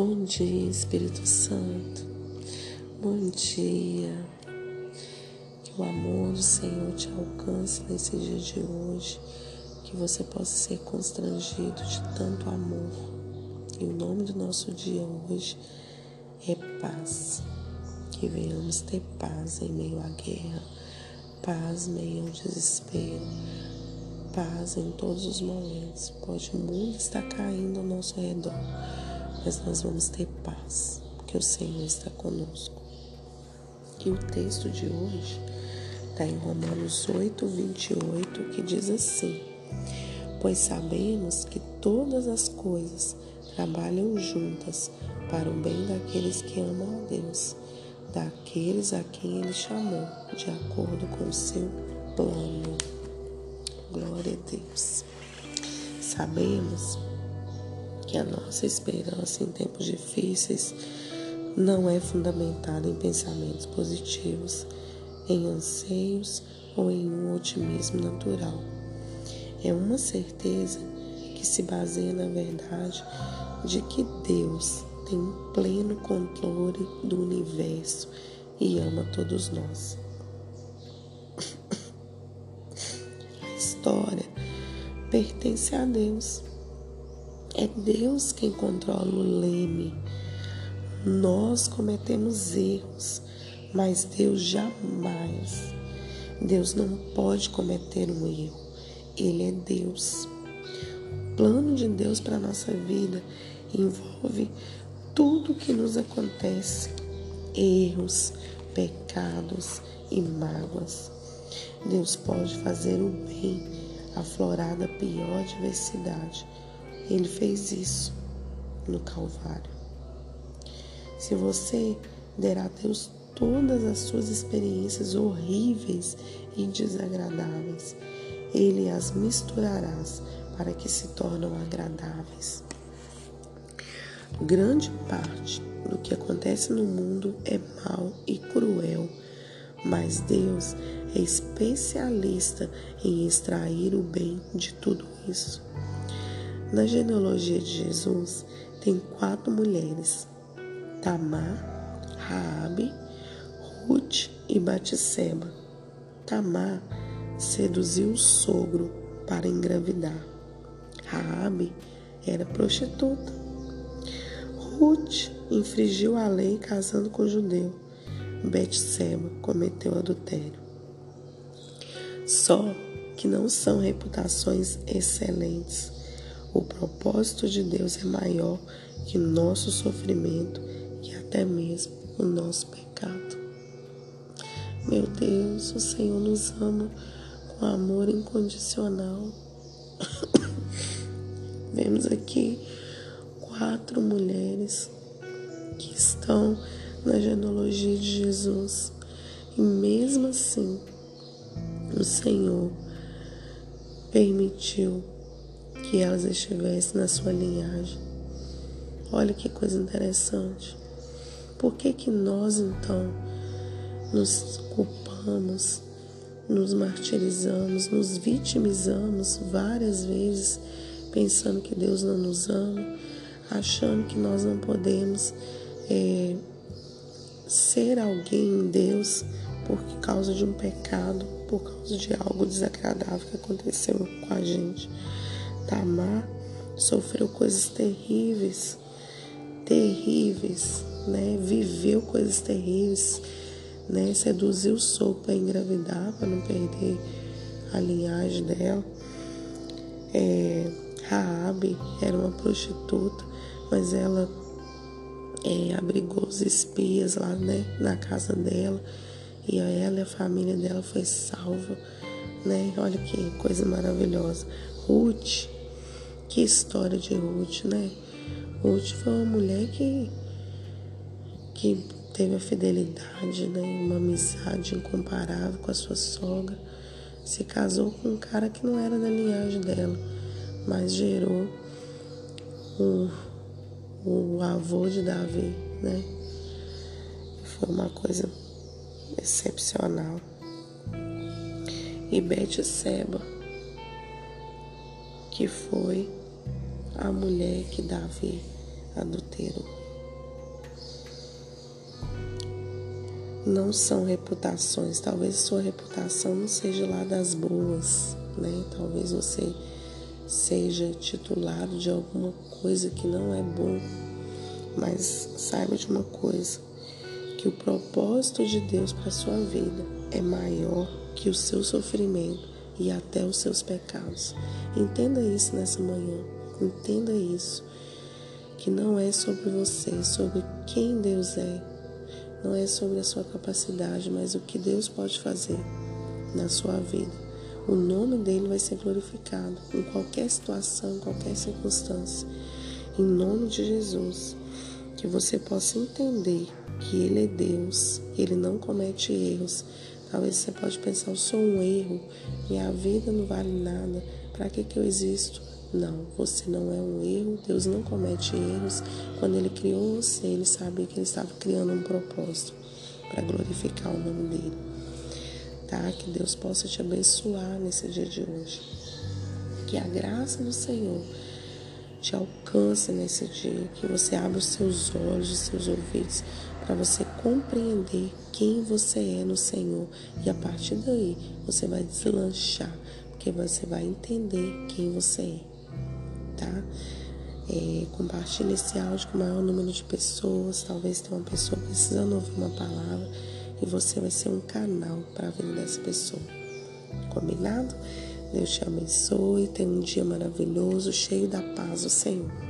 Bom dia, Espírito Santo. Bom dia. Que o amor do Senhor te alcance nesse dia de hoje. Que você possa ser constrangido de tanto amor. E o nome do nosso dia hoje é paz. Que venhamos ter paz em meio à guerra, paz em meio ao desespero, paz em todos os momentos. Pode o mundo estar caindo ao nosso redor mas nós vamos ter paz, porque o Senhor está conosco. E o texto de hoje está em Romanos 8, 28, que diz assim: Pois sabemos que todas as coisas trabalham juntas para o bem daqueles que amam a Deus, daqueles a quem Ele chamou, de acordo com o seu plano. Glória a Deus. Sabemos que a nossa esperança em tempos difíceis não é fundamentada em pensamentos positivos, em anseios ou em um otimismo natural. É uma certeza que se baseia na verdade de que Deus tem pleno controle do universo e ama todos nós. A história pertence a Deus. É Deus quem controla o leme. Nós cometemos erros, mas Deus jamais. Deus não pode cometer um erro. Ele é Deus. O plano de Deus para a nossa vida envolve tudo que nos acontece: erros, pecados e mágoas. Deus pode fazer o bem, aflorar da pior adversidade ele fez isso no Calvário. Se você der a Deus todas as suas experiências horríveis e desagradáveis, Ele as misturarás para que se tornem agradáveis. Grande parte do que acontece no mundo é mal e cruel, mas Deus é especialista em extrair o bem de tudo isso. Na genealogia de Jesus tem quatro mulheres: Tamar, Raabe, Ruth e Batseba. Tamar seduziu o sogro para engravidar. Raabe era prostituta. Ruth infringiu a lei casando com o judeu. Betseba cometeu adultério. Só que não são reputações excelentes o propósito de Deus é maior que nosso sofrimento e até mesmo o nosso pecado. Meu Deus, o Senhor nos ama com amor incondicional. Vemos aqui quatro mulheres que estão na genealogia de Jesus. E mesmo assim, o Senhor permitiu que elas estivessem na sua linhagem. Olha que coisa interessante. Por que que nós então nos culpamos, nos martirizamos, nos vitimizamos várias vezes, pensando que Deus não nos ama, achando que nós não podemos é, ser alguém em Deus por causa de um pecado, por causa de algo desagradável que aconteceu com a gente. Tamar sofreu coisas terríveis, terríveis, né? Viveu coisas terríveis, né? Seduziu o sogro para engravidar, para não perder a linhagem dela. É, Raabe era uma prostituta, mas ela é, abrigou os espias lá né, na casa dela e a ela e a família dela foi salva, né? Olha que coisa maravilhosa. Ruth que história de Ruth, né? Ruth foi uma mulher que, que teve a fidelidade, né? Uma amizade incomparável com a sua sogra. Se casou com um cara que não era da linhagem dela, mas gerou o, o avô de Davi, né? Foi uma coisa excepcional. E Bete Seba, que foi a mulher que Davi adulterou. Não são reputações, talvez sua reputação não seja lá das boas, né? Talvez você seja titulado de alguma coisa que não é boa, mas saiba de uma coisa, que o propósito de Deus para sua vida é maior que o seu sofrimento e até os seus pecados. Entenda isso nessa manhã. Entenda isso. Que não é sobre você, é sobre quem Deus é. Não é sobre a sua capacidade, mas o que Deus pode fazer na sua vida. O nome dele vai ser glorificado em qualquer situação, em qualquer circunstância. Em nome de Jesus, que você possa entender que Ele é Deus, Ele não comete erros, Talvez você pode pensar, eu sou um erro, minha vida não vale nada, para que, que eu existo? Não, você não é um erro, Deus não comete erros. Quando Ele criou você, Ele sabia que Ele estava criando um propósito para glorificar o nome dEle. Tá? Que Deus possa te abençoar nesse dia de hoje. Que a graça do Senhor te alcance nesse dia, que você abra os seus olhos, os seus ouvidos para você compreender quem você é no Senhor e a partir daí você vai deslanchar, porque você vai entender quem você é, tá? É, compartilhe esse áudio com o maior número de pessoas. Talvez tenha uma pessoa precisando ouvir uma palavra e você vai ser um canal para a vida dessa pessoa. Combinado? Deus te abençoe. Tenha um dia maravilhoso, cheio da paz do Senhor.